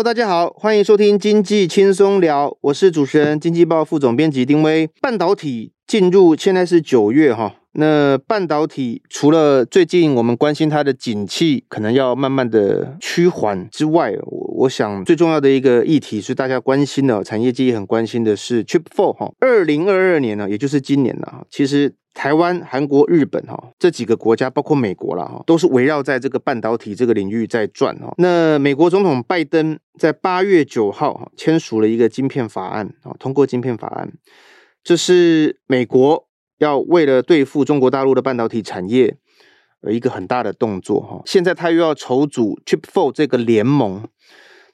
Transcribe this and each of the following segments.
Hello，大家好，欢迎收听经济轻松聊，我是主持人经济报副总编辑丁威。半导体进入现在是九月哈，那半导体除了最近我们关心它的景气可能要慢慢的趋缓之外，我我想最重要的一个议题是大家关心的，产业界也很关心的是 Chip Four 哈，二零二二年呢，也就是今年了，其实。台湾、韩国、日本哈这几个国家，包括美国了哈，都是围绕在这个半导体这个领域在转哈。那美国总统拜登在八月九号签署了一个晶片法案啊，通过晶片法案，这是美国要为了对付中国大陆的半导体产业而一个很大的动作哈。现在他又要筹组 Chip Four 这个联盟。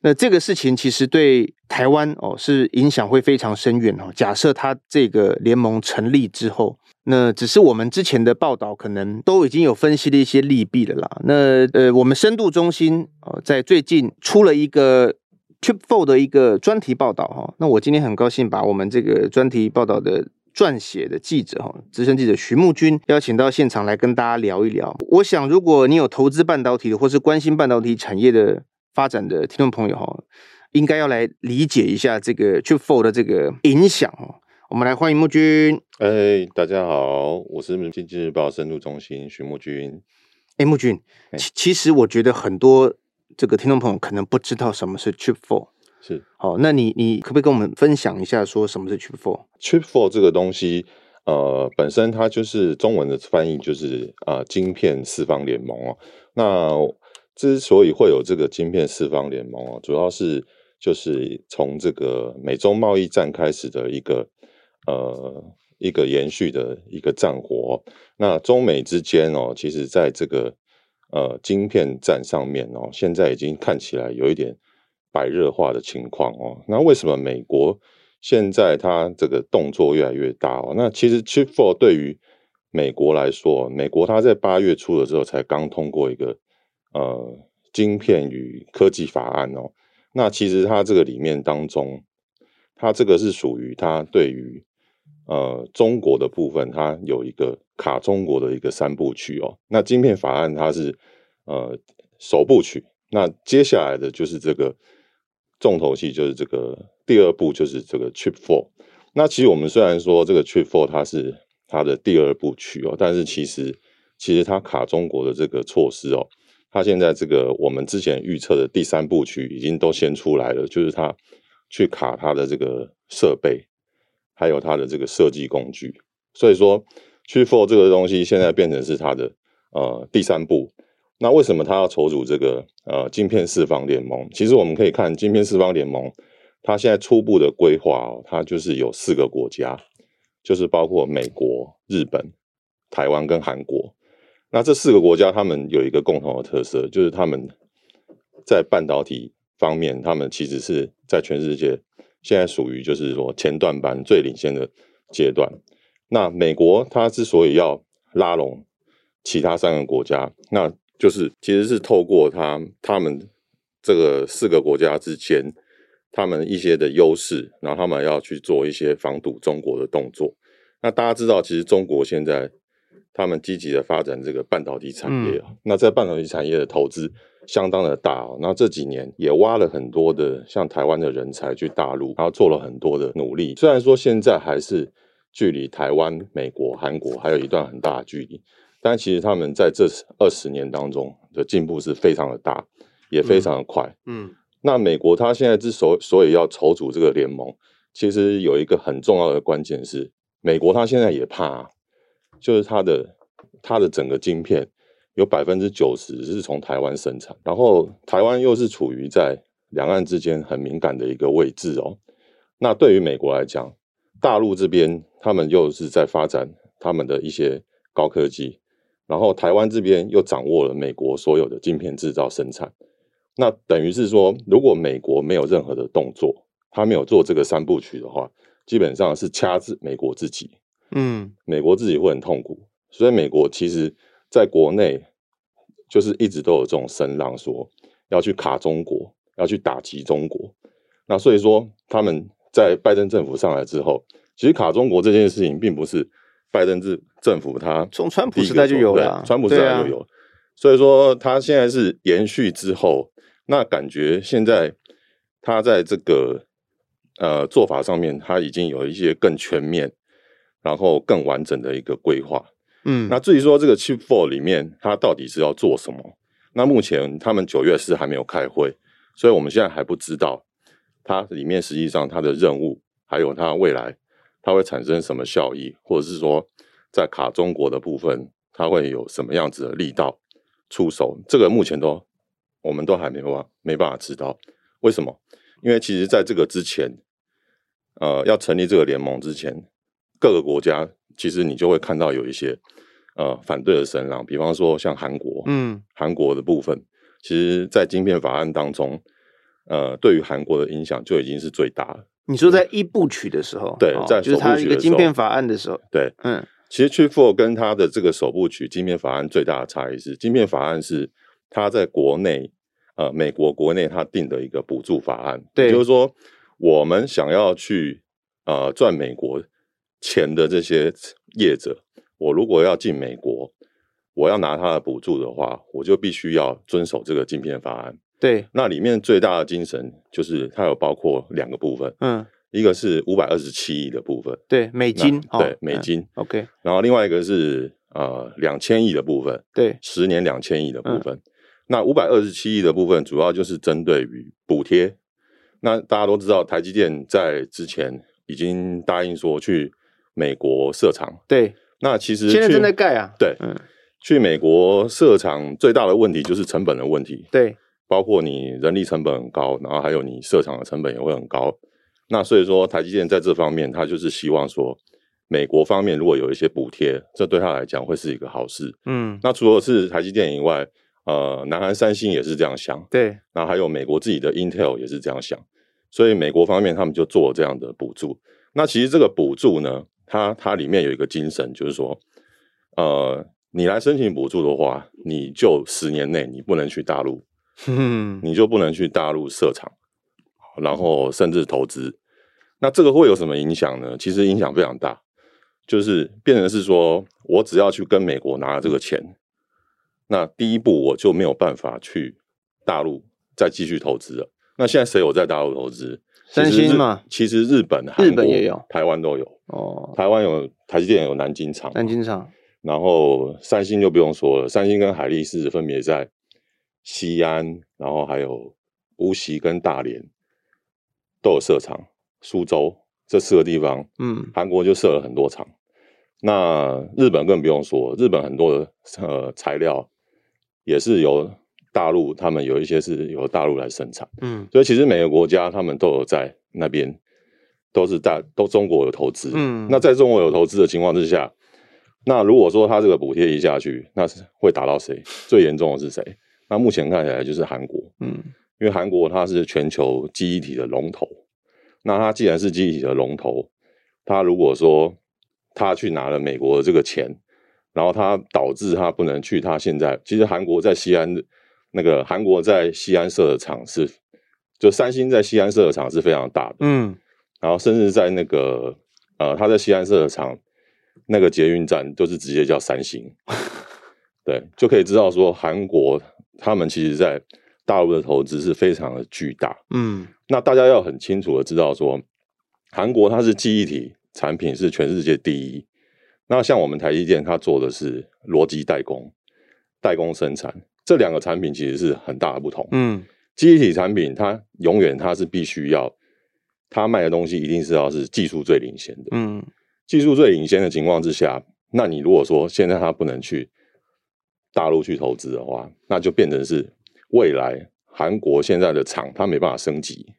那这个事情其实对台湾哦是影响会非常深远哦。假设他这个联盟成立之后，那只是我们之前的报道可能都已经有分析了一些利弊了啦。那呃，我们深度中心哦在最近出了一个 Chip Four 的一个专题报道哈。那我今天很高兴把我们这个专题报道的撰写的记者哈，资深记者徐木军邀请到现场来跟大家聊一聊。我想如果你有投资半导体的，或是关心半导体产业的。发展的听众朋友哈，应该要来理解一下这个 Chip Four 的这个影响哦。我们来欢迎木君。哎，大家好，我是经济日报深度中心徐木君。哎，木君，其其实我觉得很多这个听众朋友可能不知道什么是 Chip Four。是，好，那你你可不可以跟我们分享一下，说什么是 Chip Four？Chip Four 这个东西，呃，本身它就是中文的翻译就是啊、呃，晶片四方联盟哦。那之所以会有这个晶片四方联盟哦，主要是就是从这个美中贸易战开始的一个呃一个延续的一个战火。那中美之间哦，其实在这个呃晶片战上面哦，现在已经看起来有一点白热化的情况哦。那为什么美国现在它这个动作越来越大哦？那其实 Chip f o r 对于美国来说，美国它在八月初的时候才刚通过一个。呃，晶片与科技法案哦，那其实它这个里面当中，它这个是属于它对于呃中国的部分，它有一个卡中国的一个三部曲哦。那晶片法案它是呃首部曲，那接下来的就是这个重头戏，就是这个第二部，就是这个 Chip Four。那其实我们虽然说这个 Chip Four 它是它的第二部曲哦，但是其实其实它卡中国的这个措施哦。它现在这个我们之前预测的第三部曲已经都先出来了，就是它去卡它的这个设备，还有它的这个设计工具。所以说去 Four 这个东西现在变成是它的呃第三步。那为什么它要筹组这个呃晶片四方联盟？其实我们可以看晶片四方联盟，它现在初步的规划哦，它就是有四个国家，就是包括美国、日本、台湾跟韩国。那这四个国家，他们有一个共同的特色，就是他们在半导体方面，他们其实是在全世界现在属于就是说前段班最领先的阶段。那美国它之所以要拉拢其他三个国家，那就是其实是透过它他们这个四个国家之间，他们一些的优势，然后他们要去做一些防堵中国的动作。那大家知道，其实中国现在。他们积极的发展这个半导体产业，嗯、那在半导体产业的投资相当的大哦，那这几年也挖了很多的像台湾的人才去大陆，然后做了很多的努力。虽然说现在还是距离台湾、美国、韩国还有一段很大的距离，但其实他们在这二十年当中的进步是非常的大，也非常的快。嗯，嗯，那美国它现在之所所以要筹组这个联盟，其实有一个很重要的关键是，美国它现在也怕。就是它的它的整个晶片有百分之九十是从台湾生产，然后台湾又是处于在两岸之间很敏感的一个位置哦。那对于美国来讲，大陆这边他们又是在发展他们的一些高科技，然后台湾这边又掌握了美国所有的晶片制造生产。那等于是说，如果美国没有任何的动作，他没有做这个三部曲的话，基本上是掐制美国自己。嗯，美国自己会很痛苦，所以美国其实在国内就是一直都有这种声浪，说要去卡中国，要去打击中国。那所以说，他们在拜登政府上来之后，其实卡中国这件事情并不是拜登政政府他从川普时代就有了，川普时代就有。啊、所以说，他现在是延续之后，那感觉现在他在这个呃做法上面，他已经有一些更全面，然后更完整的一个规划。嗯，那至于说这个 Chip Four 里面，它到底是要做什么？那目前他们九月是还没有开会，所以我们现在还不知道它里面实际上它的任务，还有它未来它会产生什么效益，或者是说在卡中国的部分，它会有什么样子的力道出手？这个目前都我们都还没办法没办法知道。为什么？因为其实在这个之前，呃，要成立这个联盟之前，各个国家。其实你就会看到有一些呃反对的声浪，比方说像韩国，嗯，韩国的部分，其实，在晶片法案当中，呃，对于韩国的影响就已经是最大了。你说在一部曲的时候，对，在就是它一个晶片法案的时候，对，嗯，其实 Chip 4跟它的这个首部曲晶片法案最大的差异是，晶片法案是它在国内，呃，美国国内它定的一个补助法案，对，就是说我们想要去呃赚美国。钱的这些业者，我如果要进美国，我要拿他的补助的话，我就必须要遵守这个晶片法案。对，那里面最大的精神就是它有包括两个部分，嗯，一个是五百二十七亿的部分，对，美金，对，哦、美金、嗯、，OK，然后另外一个是呃两千亿的部分，对，十年两千亿的部分。嗯、那五百二十七亿的部分主要就是针对于补贴。那大家都知道，台积电在之前已经答应说去。美国设厂，对，那其实现在正在盖啊。对，嗯，去美国设厂最大的问题就是成本的问题。对，包括你人力成本很高，然后还有你设厂的成本也会很高。那所以说，台积电在这方面，他就是希望说，美国方面如果有一些补贴，这对他来讲会是一个好事。嗯，那除了是台积电以外，呃，南韩三星也是这样想。对，那还有美国自己的 Intel 也是这样想。所以美国方面他们就做了这样的补助。那其实这个补助呢，它它里面有一个精神，就是说，呃，你来申请补助的话，你就十年内你不能去大陆，嗯，你就不能去大陆设厂，然后甚至投资。那这个会有什么影响呢？其实影响非常大，就是变成是说我只要去跟美国拿了这个钱，那第一步我就没有办法去大陆再继续投资了。那现在谁有在大陆投资？三星嘛，其实日本、日本也有，台湾都有哦。台湾有台积电有南京厂，南京厂。然后三星就不用说了，三星跟海力士分别在西安，然后还有无锡跟大连都有设厂。苏州这四个地方，嗯，韩国就设了很多厂。那日本更不用说，日本很多的呃材料也是由。大陆他们有一些是由大陆来生产，嗯，所以其实每个国家他们都有在那边都是大都中国有投资，嗯，那在中国有投资的情况之下，那如果说他这个补贴一下去，那是会打到谁？最严重的是谁？那目前看起来就是韩国，嗯，因为韩国它是全球记忆体的龙头，那它既然是记忆体的龙头，它如果说它去拿了美国的这个钱，然后它导致它不能去，它现在其实韩国在西安。那个韩国在西安设的厂是，就三星在西安设的厂是非常大的，嗯，然后甚至在那个呃，他在西安设的厂，那个捷运站都是直接叫三星，对，就可以知道说韩国他们其实在大陆的投资是非常的巨大，嗯，那大家要很清楚的知道说，韩国它是记忆体产品是全世界第一，那像我们台积电它做的是逻辑代工，代工生产。这两个产品其实是很大的不同。嗯，记忆体产品它永远它是必须要，它卖的东西一定是要是技术最领先的。嗯，技术最领先的情况之下，那你如果说现在它不能去大陆去投资的话，那就变成是未来韩国现在的厂它没办法升级，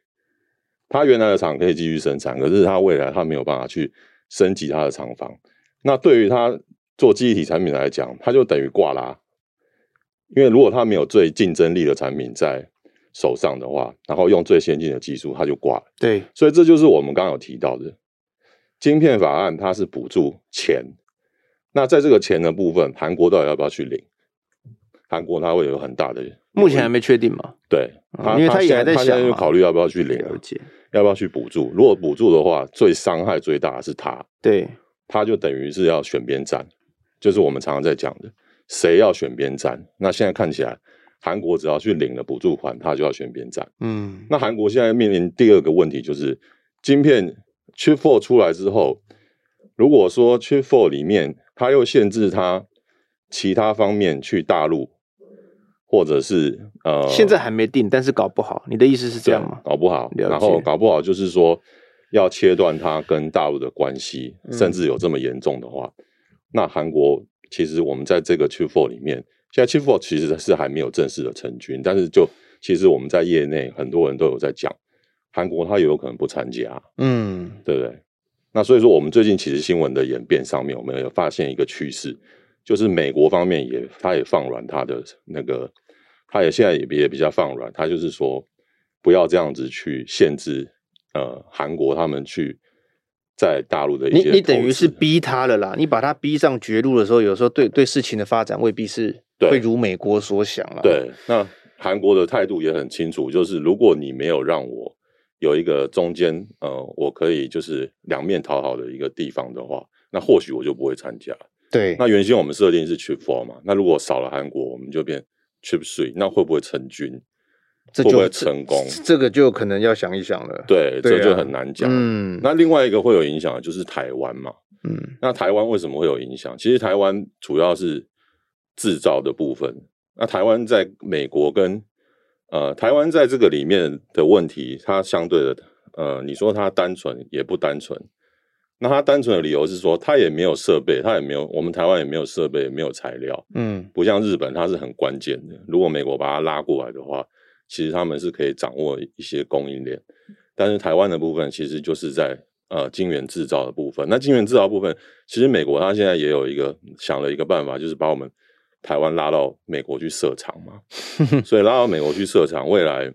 它原来的厂可以继续生产，可是它未来它没有办法去升级它的厂房。那对于它做记忆体产品来讲，它就等于挂啦。因为如果他没有最竞争力的产品在手上的话，然后用最先进的技术，他就挂了。对，所以这就是我们刚刚有提到的晶片法案，它是补助钱。那在这个钱的部分，韩国到底要不要去领？韩国它会有很大的，目前还没确定嘛？对，因为他也还在想，他现在就考虑要不要去领，要不要去补助？如果补助的话，最伤害最大的是他，对，他就等于是要选边站，就是我们常常在讲的。谁要选边站？那现在看起来，韩国只要去领了补助款，他就要选边站。嗯，那韩国现在面临第二个问题就是，晶片 Chip Four 出来之后，如果说 Chip Four 里面他又限制他其他方面去大陆，或者是呃，现在还没定，但是搞不好，你的意思是这样吗？搞不好，然后搞不好就是说要切断他跟大陆的关系，嗯，甚至有这么严重的话，那韩国其实我们在这个 Chip Four 里面。现在 Chip 4其实是还没有正式的成军，但是就其实我们在业内很多人都有在讲，韩国他也有可能不参加，嗯，对不对？那所以说，我们最近其实新闻的演变上面，我们有发现一个趋势，就是美国方面也他也放软他的那个，他也现在也也比较放软，他就是说不要这样子去限制呃韩国他们去。在大陆的一些，你你等于是逼他了啦，你把他逼上绝路的时候，有时候对对事情的发展未必是会如美国所想了。对，那韩国的态度也很清楚，就是如果你没有让我有一个中间，呃，我可以就是两面讨好的一个地方的话，那或许我就不会参加。对，那原先我们设定是 Trip Four 嘛，那如果少了韩国，我们就变 Trip Three，那会不会成军？这会不会成功？这个就可能要想一想了。对，对啊、这就很难讲。嗯，那另外一个会有影响的就是台湾嘛。嗯，那台湾为什么会有影响？其实台湾主要是制造的部分。那台湾在美国跟呃，台湾在这个里面的问题，它相对的呃，你说它单纯也不单纯。那它单纯的理由是说，它也没有设备，它也没有，我们台湾也没有设备，也没有材料。嗯，不像日本，它是很关键的。如果美国把它拉过来的话。其实他们是可以掌握一些供应链，但是台湾的部分其实就是在呃晶圆制造的部分。那晶圆制造部分，其实美国它现在也有一个想了一个办法，就是把我们台湾拉到美国去设厂嘛。所以拉到美国去设厂，未来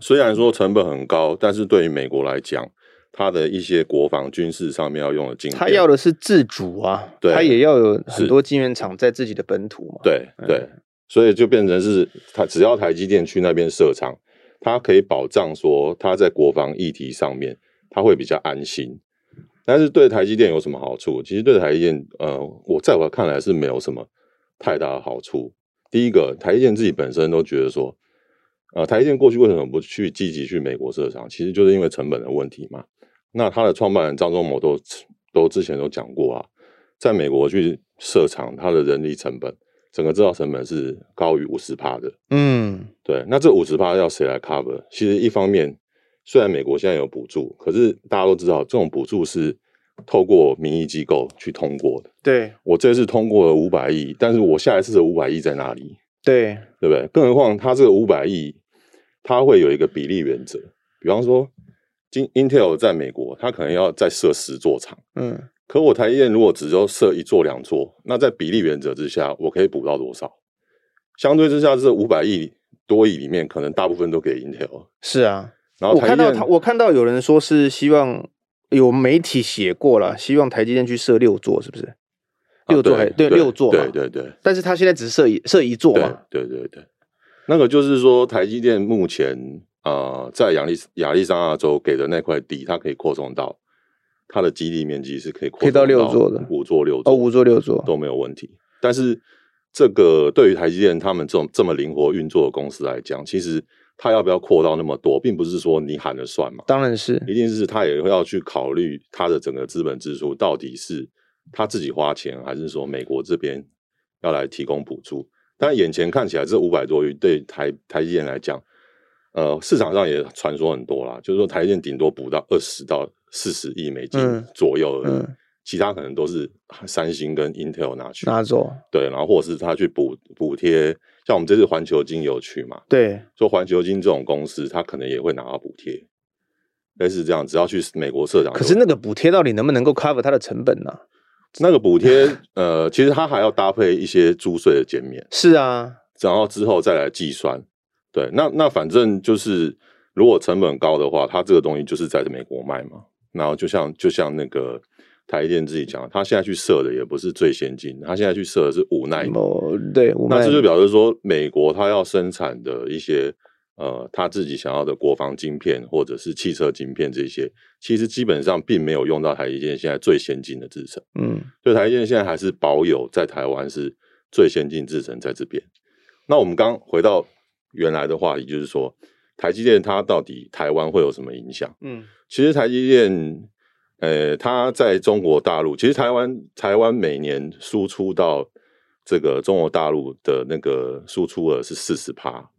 虽然说成本很高，但是对于美国来讲，它的一些国防军事上面要用的晶片，它要的是自主啊，对，它也要有很多晶圆厂在自己的本土嘛。对对。所以就变成是，他只要台积电去那边设厂，他可以保障说他在国防议题上面他会比较安心。但是对台积电有什么好处？其实对台积电，呃，我在我看来是没有什么太大的好处。第一个，台积电自己本身都觉得说，呃，台积电过去为什么不去积极去美国设厂？其实就是因为成本的问题嘛。那他的创办人张忠谋都都之前都讲过啊，在美国去设厂，他的人力成本。整个制造成本是高于五十趴的，嗯，对。那这五十趴要谁来 cover？其实一方面，虽然美国现在有补助，可是大家都知道，这种补助是透过民意机构去通过的。对，我这次通过了五百亿，但是我下一次的五百亿在哪里？对，对不对？更何况，它这个五百亿，它会有一个比例原则。比方说，今 Intel 在美国，它可能要再设十座厂，嗯。可我台积电如果只就设一座两座，那在比例原则之下，我可以补到多少？相对之下，这五百亿多亿里面，可能大部分都给 Intel。是啊，然后我看到他，我看到有人说是希望有媒体写过了，希望台积电去设六座，是不是？六座对，六座，对对对。但是他现在只设一设一座嘛？对对对。那个就是说，台积电目前呃在亚利亚利桑那州给的那块地，它可以扩充到。它的基地面积是可以扩到六座的，五座六座哦，五座六座都没有问题。但是这个对于台积电他们这种这么灵活运作的公司来讲，其实它要不要扩到那么多，并不是说你喊了算嘛。当然是，一定是他也会要去考虑它的整个资本支出到底是他自己花钱，还是说美国这边要来提供补助。但眼前看起来这五百多亿对台台积电来讲，呃，市场上也传说很多啦，就是说台积电顶多补到二十到。四十亿美金左右而已，嗯嗯，其他可能都是三星跟 Intel 拿去拿走，对，然后或者是他去补补贴，像我们这次环球金有去嘛，对，说环球金这种公司，他可能也会拿到补贴，类似这样，只要去美国设厂，可是那个补贴到底能不能够 cover 它的成本呢？那个补贴，呃，其实它还要搭配一些租税的减免，是啊，然后之后再来计算，对，那那反正就是如果成本高的话，它这个东西就是在美国卖嘛。然后就像就像那个台积电自己讲，他现在去设的也不是最先进，他现在去设的是五奈米。哦，对，那这就表示说，美国它要生产的一些呃他自己想要的国防晶片或者是汽车晶片这些，其实基本上并没有用到台积电现在最先进的制程。嗯，所以台积电现在还是保有在台湾是最先进制程在这边。那我们刚回到原来的话题，就是说台积电它到底台湾会有什么影响？嗯，其实台积电，呃，它在中国大陆，其实台湾台湾每年输出到这个中国大陆的那个输出额是四十趴，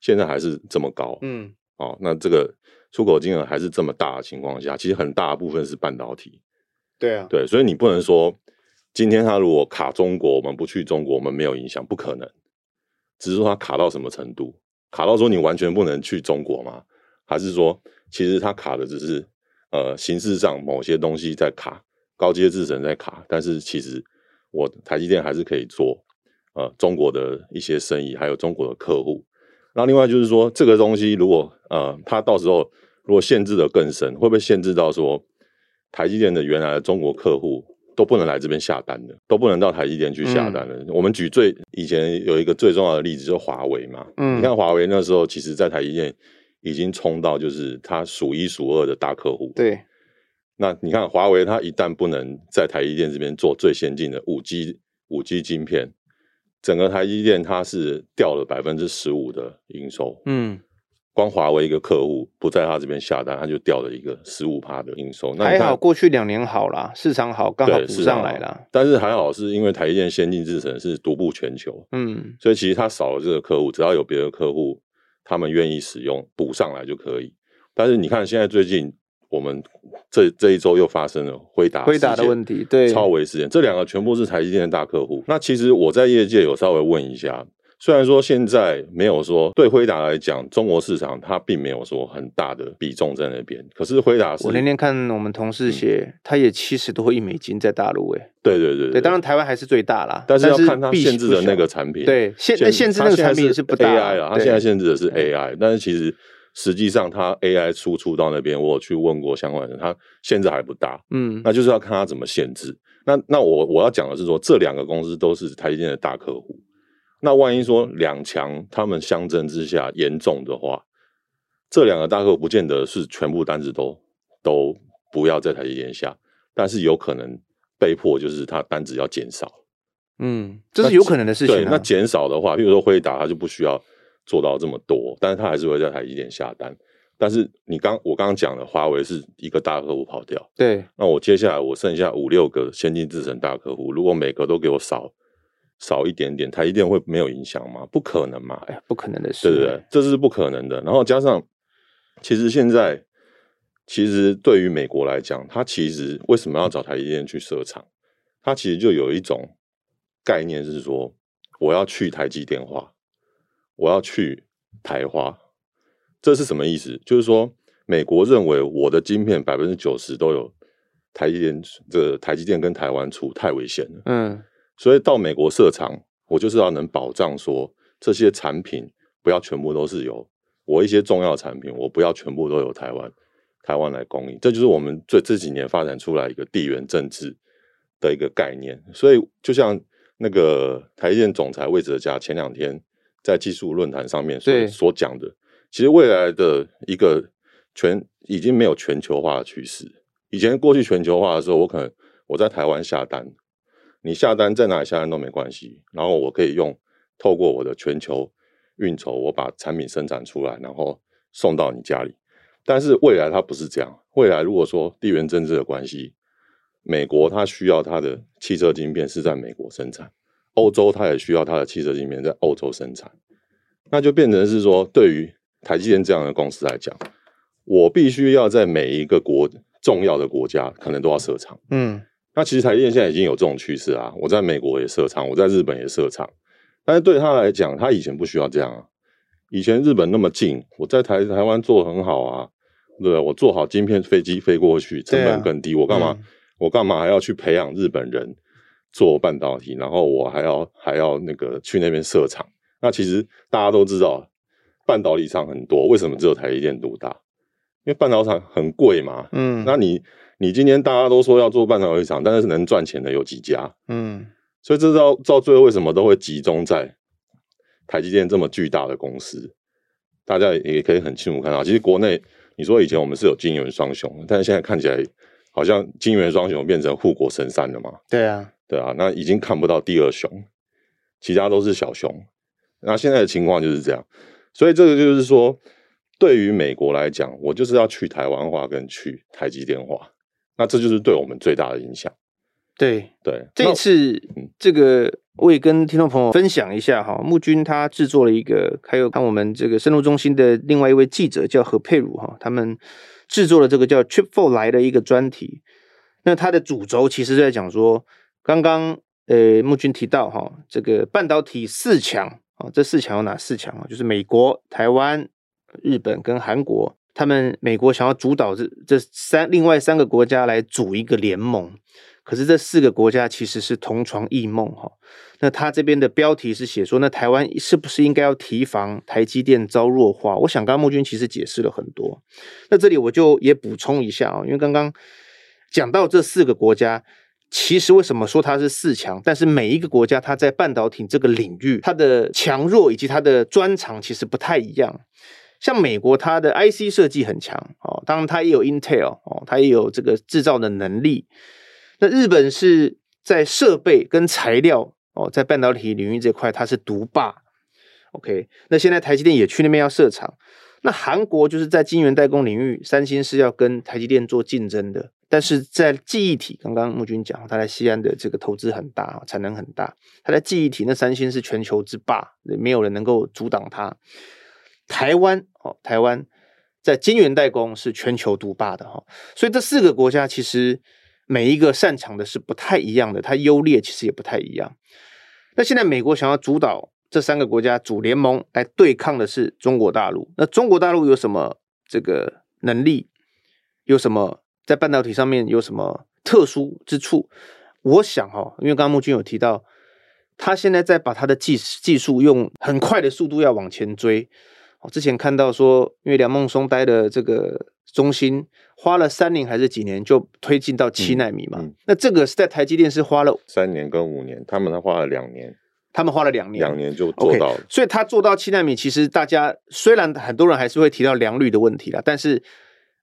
现在还是这么高。嗯，哦，那这个出口金额还是这么大的情况下，其实很大部分是半导体。对啊，对，所以你不能说今天他如果卡中国，我们不去中国，我们没有影响，不可能。只是说他卡到什么程度，卡到说你完全不能去中国吗？还是说其实它卡的只是呃形式上某些东西在卡，高阶制程在卡，但是其实我台积电还是可以做呃中国的一些生意，还有中国的客户。那另外就是说这个东西如果呃它到时候如果限制的更深，会不会限制到说？台积电的原来的中国客户都不能来这边下单的，都不能到台积电去下单的。嗯、我们举最以前有一个最重要的例子，就是华为嘛。嗯，你看华为那时候，其实在台积电已经冲到就是它数一数二的大客户。对。那你看华为，它一旦不能在台积电这边做最先进的五 G 五 G 晶片，整个台积电它是掉了百分之十五的营收。嗯。光华为一个客户不在他这边下单，他就掉了一个十五趴的营收。那还好，过去两年好啦，市场好，刚好补上来啦。但是还好，是因为台积电先进制程是独步全球，嗯，所以其实他少了这个客户，只要有别的客户，他们愿意使用，补上来就可以。但是你看，现在最近我们这这一周又发生了回答回答的问题，对，超微事件，这两个全部是台积电的大客户。那其实我在业界有稍微问一下。虽然说现在没有说对辉达来讲，中国市场它并没有说很大的比重在那边，可是辉达是，我那天看我们同事写，嗯、他也七十多亿美金在大陆，哎，对对对对，当然台湾还是最大啦，但是要看它限制的那个产品，对限限，限制那个产品是不大 AI 啊，它现在限制的是 AI，但是其实实际上它 AI 输出到那边，我有去问过相关人，它限制还不大，嗯，那就是要看它怎么限制。那那我我要讲的是说，这两个公司都是台积电的大客户。那万一说两强他们相争之下严重的话，这两个大客户不见得是全部单子都都不要在台积电下，但是有可能被迫就是他单子要减少。嗯，这是有可能的事情啊。对，那减少的话，比如说辉达，他就不需要做到这么多，但是他还是会在台积电下单。但是你刚我刚刚讲的华为是一个大客户跑掉，对，那我接下来我剩下五六个先进制程大客户，如果每个都给我少。少一点点，台积电会没有影响吗？不可能嘛！哎呀，不可能的事，对不对？这是不可能的。然后加上，其实现在，其实对于美国来讲，它其实为什么要找台积电去设厂？它其实就有一种概念是说，我要去台积电化，我要去台化。这是什么意思？就是说，美国认为我的晶片百分之九十都有台积电，这个台积电跟台湾出太危险了。嗯。所以到美国设厂，我就是要能保障说，这些产品不要全部都是由我一些重要产品，我不要全部都由台湾台湾来供应。这就是我们这这几年发展出来一个地缘政治的一个概念。所以就像那个台积电总裁魏哲家前两天在技术论坛上面所所讲的，其实未来的一个全已经没有全球化的趋势。以前过去全球化的时候，我可能我在台湾下单。你下单在哪里下单都没关系，然后我可以用透过我的全球运筹，我把产品生产出来，然后送到你家里。但是未来它不是这样，未来如果说地缘政治的关系，美国它需要它的汽车晶片是在美国生产，欧洲它也需要它的汽车晶片在欧洲生产，那就变成是说，对于台积电这样的公司来讲，我必须要在每一个国重要的国家可能都要设厂，嗯。那其实台积电现在已经有这种趋势啊！我在美国也设厂，我在日本也设厂，但是对他来讲，他以前不需要这样啊。以前日本那么近，我在台台湾做很好啊，对？我做好晶片，飞机飞过去，成本更低。啊、我干嘛？嗯、我干嘛还要去培养日本人做半导体？然后我还要还要那个去那边设厂？那其实大家都知道，半导体厂很多，为什么只有台积电独大？因为半导体厂很贵嘛。嗯，那你。你今天大家都说要做半导体厂，但是能赚钱的有几家？嗯，所以这到到最后为什么都会集中在台积电这么巨大的公司？大家也可以很清楚看到，其实国内你说以前我们是有金元双雄，但是现在看起来好像金元双雄变成护国神山了嘛？对啊，对啊，那已经看不到第二雄，其他都是小雄。那现在的情况就是这样，所以这个就是说，对于美国来讲，我就是要去台湾化跟去台积电化，那这就是对我们最大的影响。对对，这一次这个我也跟听众朋友分享一下哈，木军他制作了一个，还有看我们这个深度中心的另外一位记者叫何佩如哈，他们制作了这个叫 Trip for 来的一个专题。那它的主轴其实在讲说，刚刚呃木军提到哈，这个半导体四强啊，这四强有哪四强啊？就是美国、台湾、日本跟韩国，他们美国想要主导这这三另外三个国家来组一个联盟。可是这四个国家其实是同床异梦哈。那他这边的标题是写说，那台湾是不是应该要提防台积电遭弱化？我想刚刚木军其实解释了很多。那这里我就也补充一下啊，因为刚刚讲到这四个国家，其实为什么说它是四强？但是每一个国家它在半导体这个领域，它的强弱以及它的专长其实不太一样。像美国，它的 IC 设计很强哦，当然它也有 Intel 哦，它也有这个制造的能力。那日本是在设备跟材料哦，在半导体领域这块它是独霸。OK，那现在台积电也去那边要设厂。那韩国就是在晶圆代工领域，三星是要跟台积电做竞争的。但是在记忆体，刚刚木军讲，他在西安的这个投资很大，产能很大。他在记忆体，那三星是全球之霸，没有人能够阻挡他。台湾哦，台湾在晶圆代工是全球独霸的哈。所以这四个国家其实。每一个擅长的是不太一样的，它优劣其实也不太一样。那现在美国想要主导这三个国家组联盟来对抗的是中国大陆。那中国大陆有什么这个能力？有什么在半导体上面有什么特殊之处？我想哈，因为刚刚木君有提到，他现在在把他的技技术用很快的速度要往前追。我之前看到说，因为梁孟松待的这个中心。花了三年还是几年就推进到七纳米嘛？嗯嗯、那这个是在台积电是花了三年跟五年，他们花了两年，他们花了两年，两年就做到了。Okay, 所以他做到七纳米，其实大家虽然很多人还是会提到良率的问题啦，但是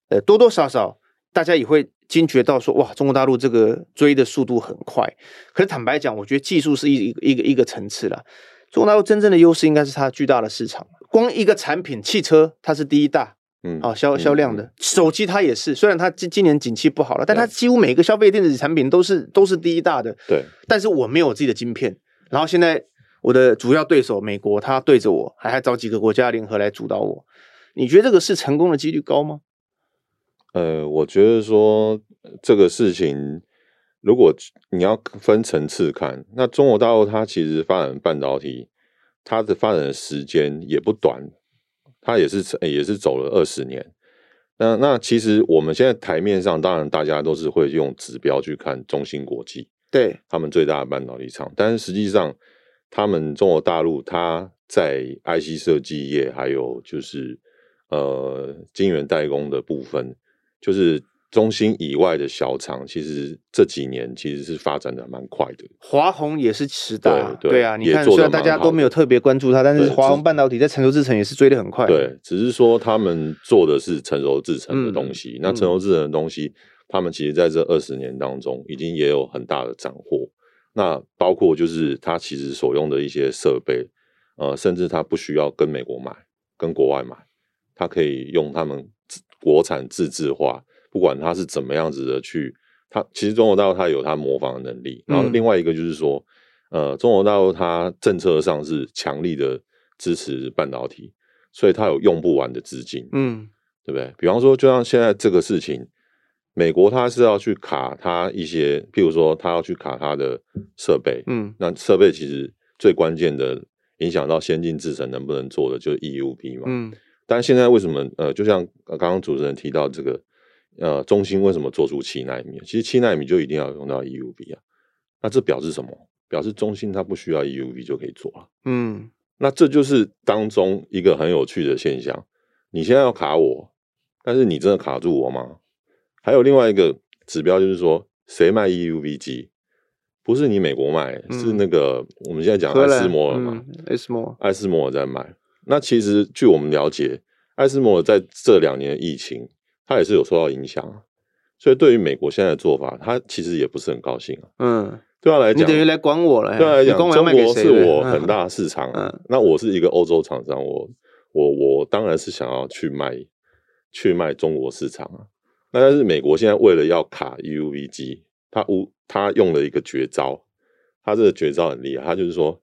呃多多少少大家也会惊觉到说，哇，中国大陆这个追的速度很快。可是坦白讲，我觉得技术是一一个一个一个层次啦。中国大陆真正的优势应该是它巨大的市场，光一个产品汽车它是第一大。嗯，好销销量的、嗯、手机，它也是。虽然它今今年景气不好了，但它几乎每个消费电子产品都是都是第一大的。对。但是我没有我自己的晶片，然后现在我的主要对手美国，他对着我，还还找几个国家联合来主导我。你觉得这个是成功的几率高吗？呃，我觉得说这个事情，如果你要分层次看，那中国大陆它其实发展半导体，它的发展的时间也不短。它也是也是走了二十年，那那其实我们现在台面上，当然大家都是会用指标去看中芯国际，对他们最大的半导体厂，但是实际上，他们中国大陆它在 IC 设计业，还有就是呃晶圆代工的部分，就是。中心以外的小厂，其实这几年其实是发展的蛮快的。华虹也是迟大，对，对啊，你看，虽然大家都没有特别关注它，但是华虹半导体在成熟制程也是追得很快。对，只是说他们做的是成熟制程的东西。嗯、那成熟制程的东西，嗯、他们其实在这二十年当中，已经也有很大的斩获。那包括就是它其实所用的一些设备，呃，甚至它不需要跟美国买，跟国外买，它可以用他们国产自制化。不管他是怎么样子的去，他其实中国大陆他有他模仿的能力，然后另外一个就是说，呃，中国大陆它政策上是强力的支持半导体，所以它有用不完的资金，嗯，对不对？比方说，就像现在这个事情，美国它是要去卡它一些，譬如说，它要去卡它的设备，嗯，那设备其实最关键的影响到先进制程能不能做的就是 EUV 嘛，嗯，但现在为什么呃，就像刚刚主持人提到这个。呃，中芯为什么做出七纳米？其实七纳米就一定要用到 EUV 啊。那这表示什么？表示中芯它不需要 EUV 就可以做了。嗯，那这就是当中一个很有趣的现象。你现在要卡我，但是你真的卡住我吗？还有另外一个指标就是说，谁卖 EUV 机？不是你美国卖，嗯、是那个我们现在讲爱斯摩尔嘛？爱斯摩尔，艾斯摩尔在卖。那其实据我们了解，爱斯摩尔在这两年疫情。他也是有受到影响，所以对于美国现在的做法，他其实也不是很高兴啊。嗯，对他来讲，你等于来管我了。对他来讲，中国是我很大的市场。嗯，那我是一个欧洲厂商，我我我当然是想要去卖去卖中国市场啊。那但是美国现在为了要卡 EUV 机，他无他用了一个绝招，他这个绝招很厉害，他就是说，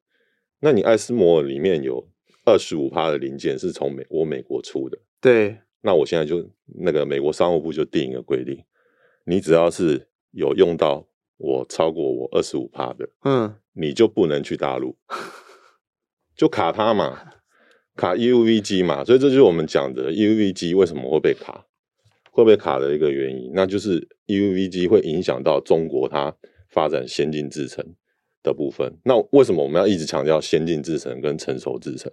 那你爱斯摩尔里面有二十五趴的零件是从美我美国出的，对，那我现在就那个美国商务部就定一个规定，你只要是有用到我超过我二十五帕的，嗯，你就不能去大陆，就卡它嘛，卡 EUV 机嘛，所以这就是我们讲的 EUV 机为什么会被卡。会被卡的一个原因，那就是 EUV 机会影响到中国它发展先进制程的部分。那为什么我们要一直强调先进制程跟成熟制程？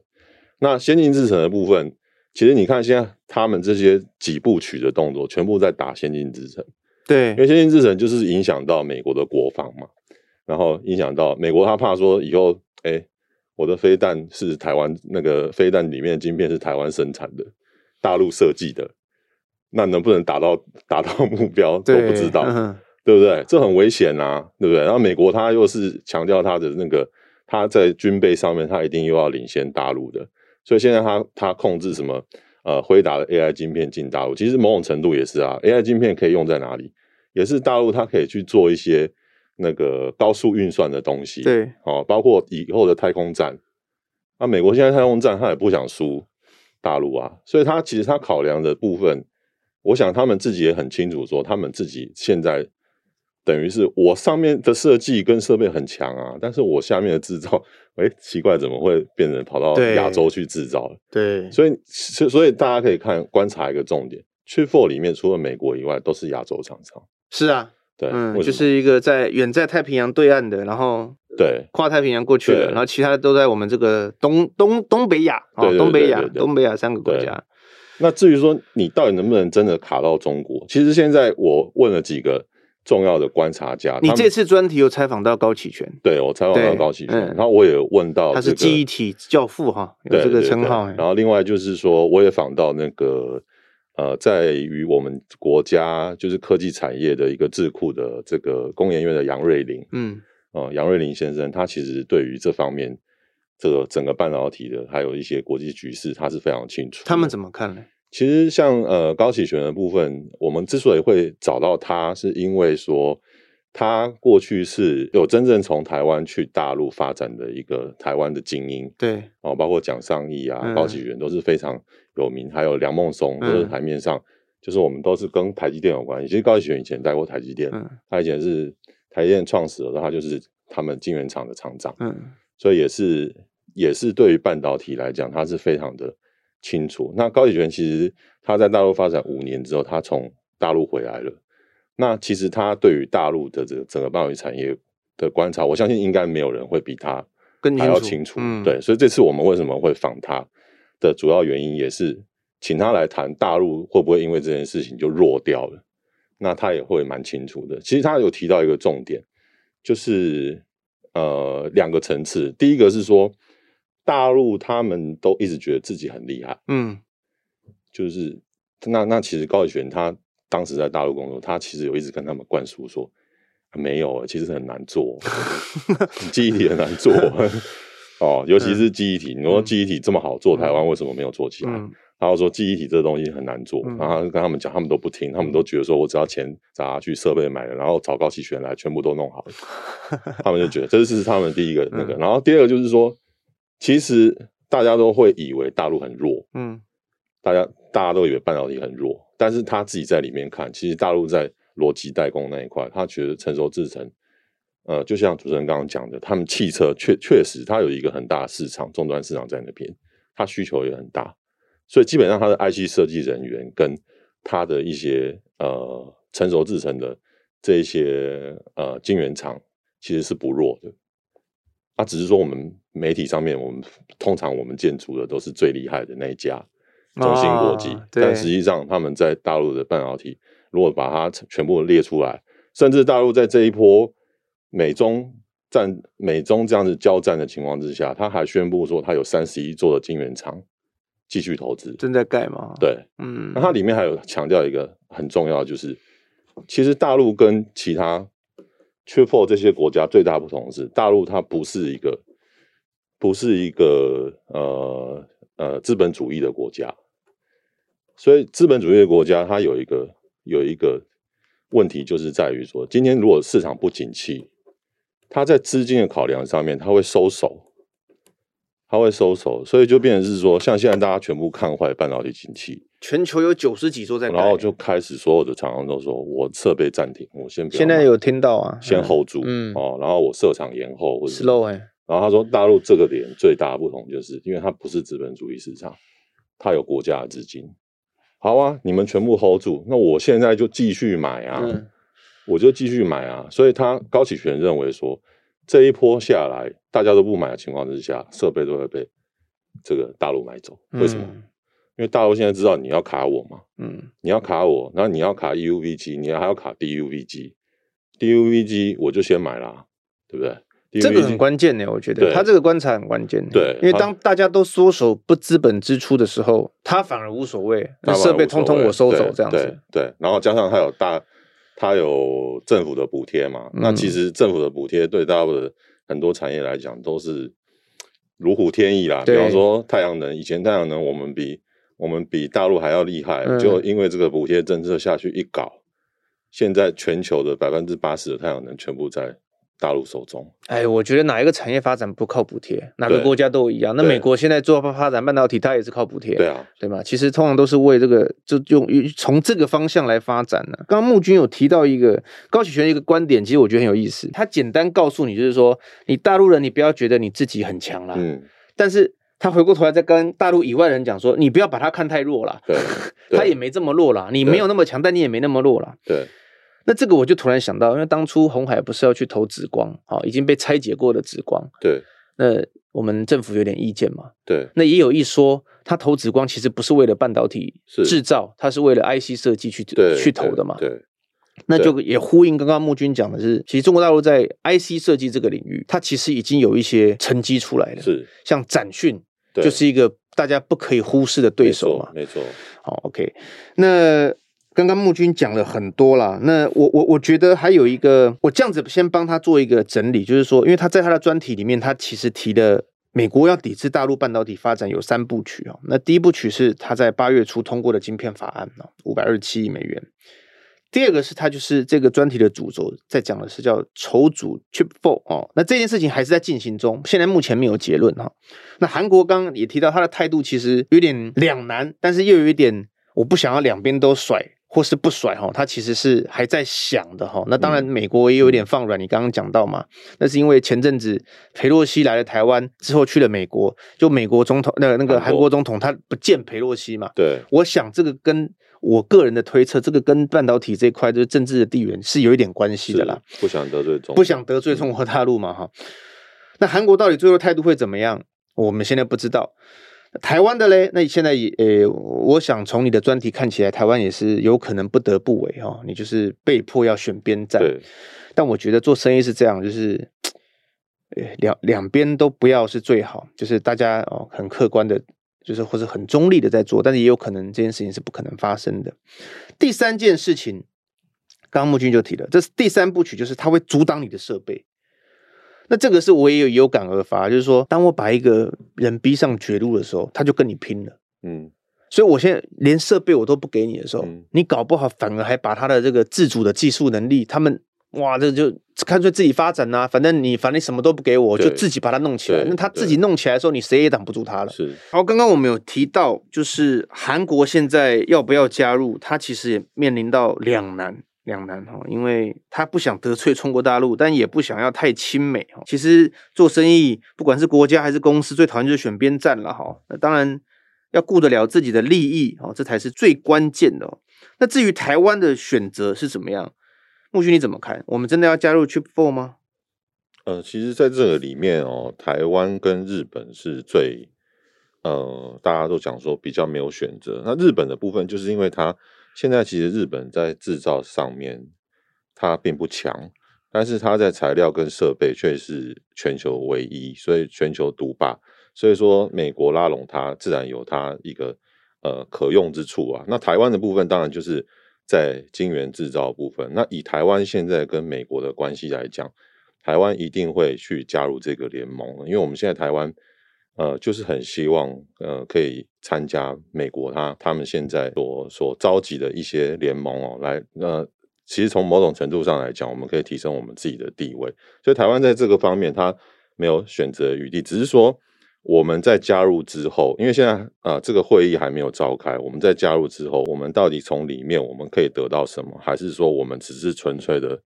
那先进制程的部分，其实你看现在他们这些几部曲的动作，全部在打先进制程。对，因为先进制程就是影响到美国的国防嘛，然后影响到美国，他怕说以后，哎，我的飞弹是台湾那个飞弹里面的晶片是台湾生产的，大陆设计的。那能不能达到达到 目标都不知道，嗯、对不对？这很危险啊，对不对？然后美国他又是强调他的那个他在军备上面，他一定又要领先大陆的，所以现在他他控制什么呃辉达的 AI 晶片进大陆，其实某种程度也是啊，AI 晶片可以用在哪里？也是大陆它可以去做一些那个高速运算的东西，对，哦，包括以后的太空站，那、啊、美国现在太空站他也不想输大陆啊，所以他其实他考量的部分。我想他们自己也很清楚，说他们自己现在等于是我上面的设计跟设备很强啊，但是我下面的制造，哎，奇怪，怎么会变成跑到亚洲去制造了？对，所以所所以大家可以看观察一个重点，Chip 4里面除了美国以外，都是亚洲厂商。是啊，对，嗯，就是一个在远在太平洋对岸的，然后对跨太平洋过去的，然后其他的都在我们这个东东东北亚啊，东北亚东北亚三个国家。那至于说你到底能不能真的卡到中国？其实现在我问了几个重要的观察家。你这次专题有采访到高启全？对，我采访到高启全，然后我也问到、这个、他是记忆体教父哈，有这个称号。然后另外就是说，我也访到那个呃，在于我们国家就是科技产业的一个智库的这个工研院的杨瑞林，嗯，呃，杨瑞林先生，他其实对于这方面。这个整个半导体的，还有一些国际局势，他是非常清楚。他们怎么看呢？其实像呃高启全的部分，我们之所以会找到他，是因为说他过去是有真正从台湾去大陆发展的一个台湾的精英。对哦，包括蒋尚义啊、嗯、高启全都是非常有名，还有梁孟松都是台面上，嗯、就是我们都是跟台积电有关系。其实高启全以前待过台积电，嗯、他以前是台积电创始的，他就是他们晶圆厂的厂长。嗯。所以也是也是对于半导体来讲，他是非常的清楚。那高启全其实他在大陆发展五年之后，他从大陆回来了。那其实他对于大陆的这个整个半导体产业的观察，我相信应该没有人会比他还要清楚。嗯、对，所以这次我们为什么会访他的主要原因，也是请他来谈大陆会不会因为这件事情就弱掉了。那他也会蛮清楚的。其实他有提到一个重点，就是。呃，两个层次，第一个是说，大陆他们都一直觉得自己很厉害，嗯，就是那那其实高启全他当时在大陆工作，他其实有一直跟他们灌输说，没有，其实很难做，记忆体很难做，哦，尤其是记忆体，你说记忆体这么好做，台湾为什么没有做起来？嗯然后说记忆体这个东西很难做，嗯、然后跟他们讲，他们都不听，他们都觉得说我只要钱砸去，设备买了，然后找高启全来，全部都弄好了。他们就觉得这是他们第一个那个，嗯、然后第二个就是说，其实大家都会以为大陆很弱，嗯，大家大家都以为半导体很弱，但是他自己在里面看，其实大陆在逻辑代工那一块，他觉得成熟制程，呃，就像主持人刚刚讲的，他们汽车确确实它有一个很大的市场，终端市场在那边，它需求也很大。所以基本上，它的 IC 设计人员跟它的一些呃成熟制程的这一些呃晶圆厂其实是不弱的。啊，只是说我们媒体上面，我们通常我们建筑的都是最厉害的那一家中芯国际，哦、但实际上他们在大陆的半导体，如果把它全部列出来，甚至大陆在这一波美中战、美中这样子交战的情况之下，他还宣布说他有三十一座的晶圆厂。继续投资，正在盖吗？对，嗯，那它里面还有强调一个很重要，就是其实大陆跟其他缺乏这些国家最大不同是，大陆它不是一个不是一个呃呃资本主义的国家，所以资本主义的国家它有一个有一个问题，就是在于说，今天如果市场不景气，它在资金的考量上面，它会收手。它会收手，所以就变成是说，像现在大家全部看坏半导体景气，全球有九十几座在，然后就开始所有的厂商都说，我设备暂停，我先不要。现在有听到啊，先 hold 住，嗯哦，然后我设厂延后或者 slow 哎，然后他说大陆这个点最大的不同就是，因为它不是资本主义市场，它有国家的资金。好啊，你们全部 hold 住，那我现在就继续买啊，嗯、我就继续买啊，所以他高启全认为说。这一波下来，大家都不买的情况之下，设备都会被这个大陆买走。为什么？嗯、因为大陆现在知道你要卡我嘛，嗯，你要卡我，然后你要卡 EUV 机，你还要卡 DUV 机，DUV 机我就先买啦，对不对？这个很关键呢，我觉得他这个观察很关键。对，因为当大家都缩手不资本支出的时候，他反而无所谓，那设备通通我收走这样子。对，对，然后加上他有大。它有政府的补贴嘛？嗯、那其实政府的补贴对大陆的很多产业来讲都是如虎添翼啦。比方说太阳能，以前太阳能我们比我们比大陆还要厉害，嗯、就因为这个补贴政策下去一搞，现在全球的百分之八十的太阳能全部在。大陆手中，哎，我觉得哪一个产业发展不靠补贴？哪个国家都一样。那美国现在做发展半导体，它也是靠补贴，对啊，对吗？其实通常都是为这个，就用从这个方向来发展的。刚刚木军有提到一个高启全一个观点，其实我觉得很有意思。他简单告诉你，就是说，你大陆人，你不要觉得你自己很强了，嗯，但是他回过头来再跟大陆以外人讲说，你不要把他看太弱了，对，他也没这么弱了，你没有那么强，但你也没那么弱了，对。那这个我就突然想到，因为当初鸿海不是要去投紫光，啊，已经被拆解过的紫光。对。那我们政府有点意见嘛？对。那也有一说，他投紫光其实不是为了半导体制造，他是为了 IC 设计去去投的嘛？对。那就也呼应刚刚木军讲的是，其实中国大陆在 IC 设计这个领域，它其实已经有一些成绩出来了。是。像展讯，就是一个大家不可以忽视的对手嘛。没错。好，OK。那。刚刚木军讲了很多啦，那我我我觉得还有一个，我这样子先帮他做一个整理，就是说，因为他在他的专题里面，他其实提的美国要抵制大陆半导体发展有三部曲哦。那第一部曲是他在八月初通过的晶片法案哦，五百二十七亿美元。第二个是他就是这个专题的主轴，在讲的是叫筹组 Chip Four 哦。那这件事情还是在进行中，现在目前没有结论哈。那韩国刚刚也提到他的态度其实有点两难，但是又有一点我不想要两边都甩。或是不甩哈，他其实是还在想的哈。那当然，美国也有点放软。你刚刚讲到嘛，那是因为前阵子裴洛西来了台湾之后去了美国，就美国总统那那个韩国总统他不见裴洛西嘛。对，我想这个跟我个人的推测，这个跟半导体这一块就是政治的地缘是有一点关系的啦。不想得罪中，不想得罪中国大陆嘛哈。那韩国到底最后态度会怎么样？我们现在不知道。台湾的嘞，那现在也，呃，我想从你的专题看起来，台湾也是有可能不得不为哈，你就是被迫要选边站。对。但我觉得做生意是这样，就是，呃，两两边都不要是最好，就是大家哦很客观的，就是或者很中立的在做，但是也有可能这件事情是不可能发生的。第三件事情，刚刚木君就提了，这是第三部曲，就是它会阻挡你的设备。那这个是我也有有感而发，就是说，当我把一个人逼上绝路的时候，他就跟你拼了，嗯，所以我现在连设备我都不给你的时候，嗯、你搞不好反而还把他的这个自主的技术能力，他们哇，这就干脆自己发展呐、啊，反正你反正什么都不给我，就自己把它弄起来。那他自己弄起来的时候，你谁也挡不住他了。是。好，刚刚我们有提到，就是韩国现在要不要加入，他其实也面临到两难。两难哈，因为他不想得罪中国大陆，但也不想要太亲美哈。其实做生意，不管是国家还是公司，最讨厌就是选边站了哈。那当然要顾得了自己的利益哦，这才是最关键的。那至于台湾的选择是怎么样，木军你怎么看？我们真的要加入 Chip Four 吗？呃，其实在这个里面哦，台湾跟日本是最呃，大家都讲说比较没有选择。那日本的部分，就是因为它。现在其实日本在制造上面它并不强，但是它在材料跟设备却是全球唯一，所以全球独霸。所以说美国拉拢它，自然有它一个呃可用之处啊。那台湾的部分当然就是在晶圆制造部分。那以台湾现在跟美国的关系来讲，台湾一定会去加入这个联盟，因为我们现在台湾呃就是很希望呃可以参加美国他他们现在所所召集的一些联盟哦，来那其实从某种程度上来讲，我们可以提升我们自己的地位。所以台湾在这个方面，它没有选择余地，只是说。我们在加入之后，因为现在啊、这个会议还没有召开。我们在加入之后，我们到底从里面我们可以得到什么？还是说我们只是纯粹的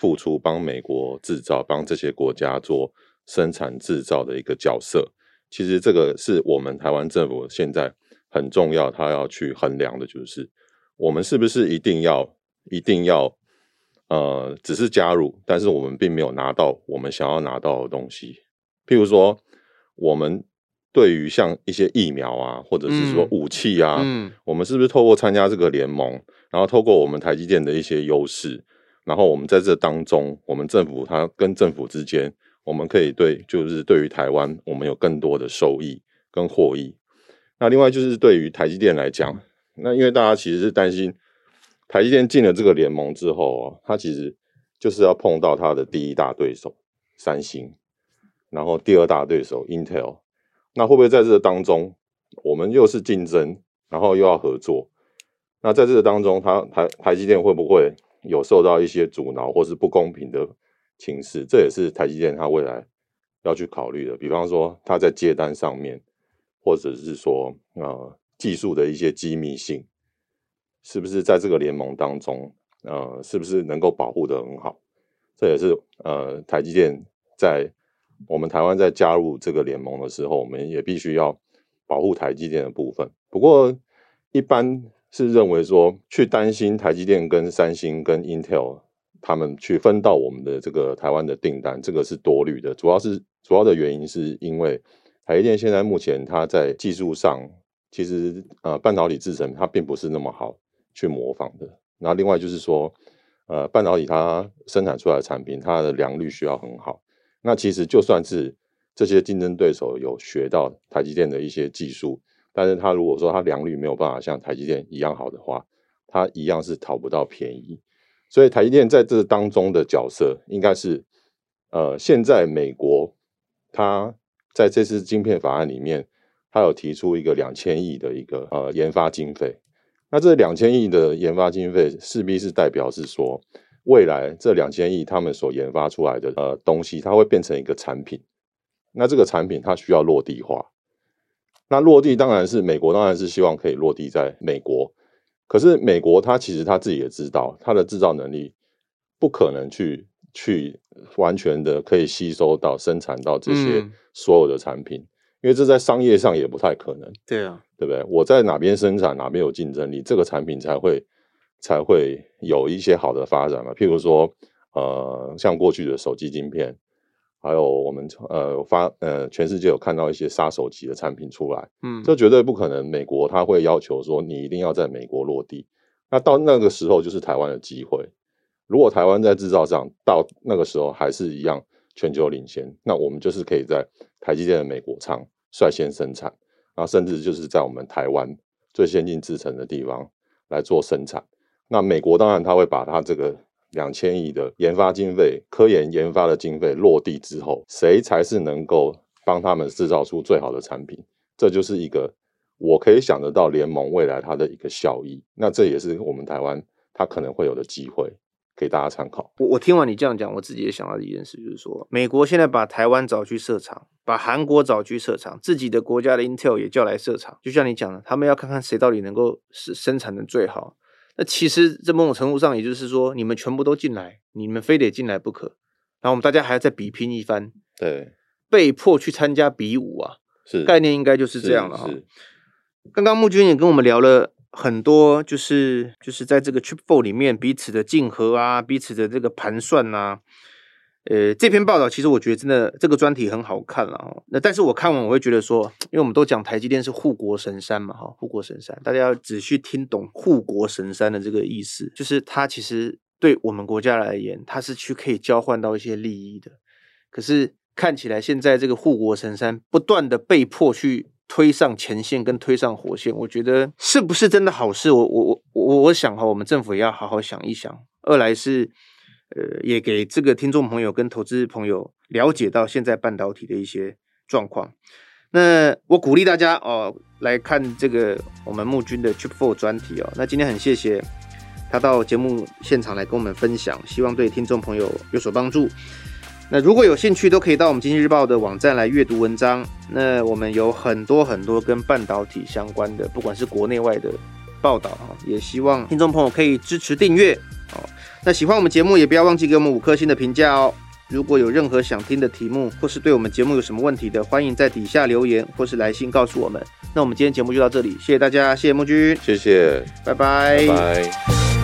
付出，帮美国制造，帮这些国家做生产制造的一个角色？其实这个是我们台湾政府现在很重要，他要去衡量的，就是我们是不是一定要一定要呃，只是加入，但是我们并没有拿到我们想要拿到的东西，譬如说。我们对于像一些疫苗啊，或者是说武器啊，嗯嗯、我们是不是透过参加这个联盟，然后透过我们台积电的一些优势，然后我们在这当中，我们政府它跟政府之间，我们可以对，就是对于台湾，我们有更多的收益跟获益。那另外就是对于台积电来讲，那因为大家其实是担心台积电进了这个联盟之后啊，它其实就是要碰到它的第一大对手三星。然后第二大对手 Intel，那会不会在这个当中，我们又是竞争，然后又要合作？那在这个当中，它台台积电会不会有受到一些阻挠或是不公平的情势？这也是台积电它未来要去考虑的。比方说，它在接单上面，或者是说呃技术的一些机密性，是不是在这个联盟当中，呃，是不是能够保护得很好？这也是呃台积电在。我们台湾在加入这个联盟的时候，我们也必须要保护台积电的部分。不过，一般是认为说，去担心台积电跟三星跟 Intel 他们去分到我们的这个台湾的订单，这个是多虑的。主要是主要的原因是因为台积电现在目前它在技术上，其实呃半导体制程它并不是那么好去模仿的。然后另外就是说，呃半导体它生产出来的产品，它的良率需要很好。那其实就算是这些竞争对手有学到台积电的一些技术，但是他如果说他良率没有办法像台积电一样好的话，他一样是讨不到便宜。所以台积电在这当中的角色，应该是呃，现在美国他在这次晶片法案里面，他有提出一个两千亿的一个呃研发经费。那这两千亿的研发经费，势必是代表是说。未来这两千亿，他们所研发出来的呃东西，它会变成一个产品。那这个产品它需要落地化。那落地当然是美国，当然是希望可以落地在美国。可是美国它其实它自己也知道，它的制造能力不可能去去完全的可以吸收到生产到这些所有的产品，嗯、因为这在商业上也不太可能。对啊，对不对？我在哪边生产，哪边有竞争力，这个产品才会。才会有一些好的发展嘛，譬如说，呃，像过去的手机晶片，还有我们呃发呃全世界有看到一些杀手级的产品出来，嗯，这绝对不可能。美国他会要求说你一定要在美国落地，那到那个时候就是台湾的机会。如果台湾在制造上到那个时候还是一样全球领先，那我们就是可以在台积电的美国厂率先生产，然后甚至就是在我们台湾最先进制程的地方来做生产。那美国当然他会把他这个两千亿的研发经费、科研研发的经费落地之后，谁才是能够帮他们制造出最好的产品？这就是一个我可以想得到联盟未来它的一个效益。那这也是我们台湾它可能会有的机会，给大家参考。我我听完你这样讲，我自己也想到一件事，就是说美国现在把台湾找去设厂，把韩国找去设厂，自己的国家的 Intel 也叫来设厂，就像你讲的，他们要看看谁到底能够是生产的最好。那其实，在某种程度上，也就是说，你们全部都进来，你们非得进来不可。然后我们大家还要再比拼一番，对，被迫去参加比武啊，是概念应该就是这样了哈。刚刚木君也跟我们聊了很多，就是就是在这个 Triple 里面彼此的竞合啊，彼此的这个盘算啊。呃，这篇报道其实我觉得真的这个专题很好看了哦。那但是我看完我会觉得说，因为我们都讲台积电是护国神山嘛，哈，护国神山，大家要仔细听懂护国神山的这个意思，就是它其实对我们国家来言，它是去可以交换到一些利益的。可是看起来现在这个护国神山不断的被迫去推上前线跟推上火线，我觉得是不是真的好事？我我我我我想哈，我们政府也要好好想一想。二来是呃，也给这个听众朋友跟投资朋友了解到现在半导体的一些状况。那我鼓励大家哦，来看这个我们木军的 Chip Four 专题哦。那今天很谢谢他到节目现场来跟我们分享，希望对听众朋友有所帮助。那如果有兴趣，都可以到我们经济日报的网站来阅读文章。那我们有很多很多跟半导体相关的，不管是国内外的报道哈，也希望听众朋友可以支持订阅哦。那喜欢我们节目，也不要忘记给我们五颗星的评价哦。如果有任何想听的题目，或是对我们节目有什么问题的，欢迎在底下留言或是来信告诉我们。那我们今天节目就到这里，谢谢大家，谢谢木君，谢谢，拜拜，拜拜。